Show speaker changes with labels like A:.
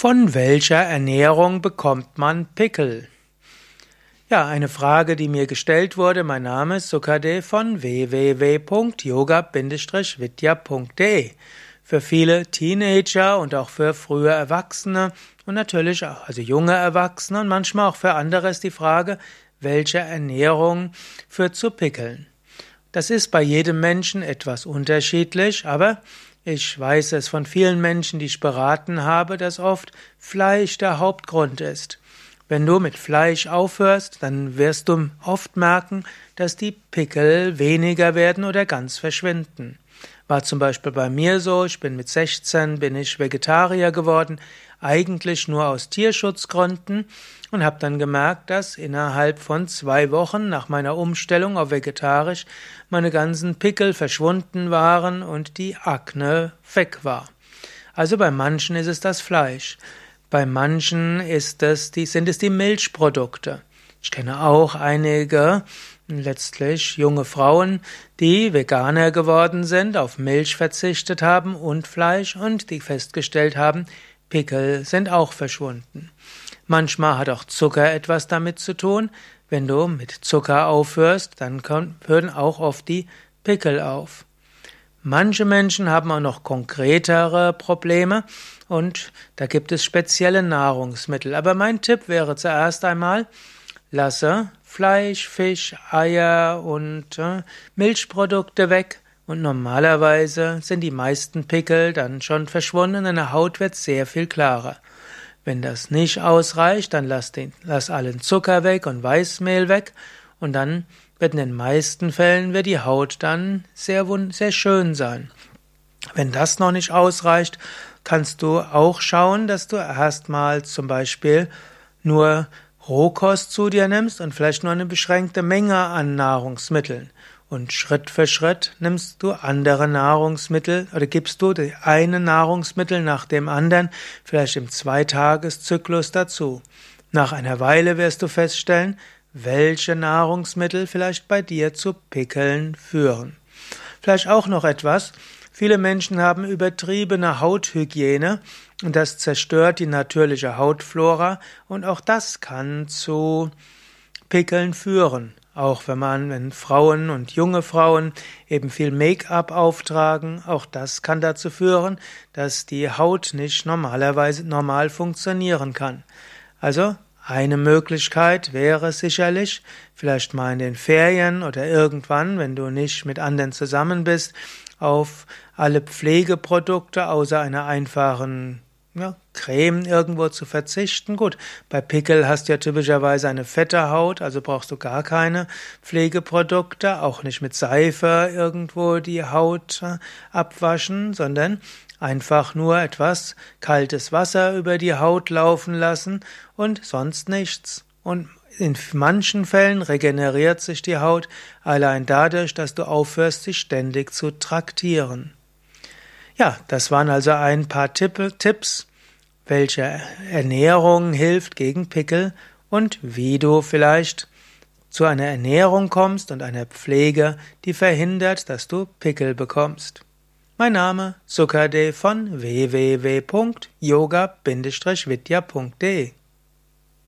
A: Von welcher Ernährung bekommt man Pickel? Ja, eine Frage, die mir gestellt wurde. Mein Name ist Sukade von www.yoga-vidya.de. Für viele Teenager und auch für frühe Erwachsene und natürlich auch, also junge Erwachsene und manchmal auch für andere ist die Frage, welche Ernährung führt zu Pickeln? Das ist bei jedem Menschen etwas unterschiedlich, aber ich weiß es von vielen Menschen, die ich beraten habe, dass oft Fleisch der Hauptgrund ist. Wenn du mit Fleisch aufhörst, dann wirst du oft merken, dass die Pickel weniger werden oder ganz verschwinden. War zum Beispiel bei mir so, ich bin mit 16, bin ich Vegetarier geworden, eigentlich nur aus Tierschutzgründen und habe dann gemerkt, dass innerhalb von zwei Wochen nach meiner Umstellung auf vegetarisch meine ganzen Pickel verschwunden waren und die Akne weg war. Also bei manchen ist es das Fleisch, bei manchen ist es die, sind es die Milchprodukte. Ich kenne auch einige letztlich junge Frauen, die Veganer geworden sind, auf Milch verzichtet haben und Fleisch und die festgestellt haben, Pickel sind auch verschwunden. Manchmal hat auch Zucker etwas damit zu tun. Wenn du mit Zucker aufhörst, dann hören auch oft die Pickel auf. Manche Menschen haben auch noch konkretere Probleme und da gibt es spezielle Nahrungsmittel. Aber mein Tipp wäre zuerst einmal, lasse Fleisch, Fisch, Eier und äh, Milchprodukte weg und normalerweise sind die meisten Pickel dann schon verschwunden und deine Haut wird sehr viel klarer. Wenn das nicht ausreicht, dann lass, den, lass allen Zucker weg und Weißmehl weg und dann wird in den meisten Fällen wird die Haut dann sehr, sehr schön sein. Wenn das noch nicht ausreicht, kannst du auch schauen, dass du erstmal zum Beispiel nur Rohkost zu dir nimmst und vielleicht nur eine beschränkte Menge an Nahrungsmitteln. Und Schritt für Schritt nimmst du andere Nahrungsmittel oder gibst du die eine Nahrungsmittel nach dem anderen, vielleicht im Zweitageszyklus dazu. Nach einer Weile wirst du feststellen, welche Nahrungsmittel vielleicht bei dir zu Pickeln führen. Vielleicht auch noch etwas. Viele Menschen haben übertriebene Hauthygiene und das zerstört die natürliche Hautflora und auch das kann zu Pickeln führen. Auch wenn man, wenn Frauen und junge Frauen eben viel Make-up auftragen, auch das kann dazu führen, dass die Haut nicht normalerweise normal funktionieren kann. Also eine Möglichkeit wäre sicherlich, vielleicht mal in den Ferien oder irgendwann, wenn du nicht mit anderen zusammen bist, auf alle Pflegeprodukte außer einer einfachen ja, Creme irgendwo zu verzichten. Gut, bei Pickel hast du ja typischerweise eine fette Haut, also brauchst du gar keine Pflegeprodukte, auch nicht mit Seife irgendwo die Haut äh, abwaschen, sondern einfach nur etwas kaltes Wasser über die Haut laufen lassen und sonst nichts. Und in manchen Fällen regeneriert sich die Haut allein dadurch, dass du aufhörst, sich ständig zu traktieren. Ja, das waren also ein paar Tipps, welche Ernährung hilft gegen Pickel und wie du vielleicht zu einer Ernährung kommst und einer Pflege, die verhindert, dass du Pickel bekommst. Mein Name Sukade von www.yoga-vidya.de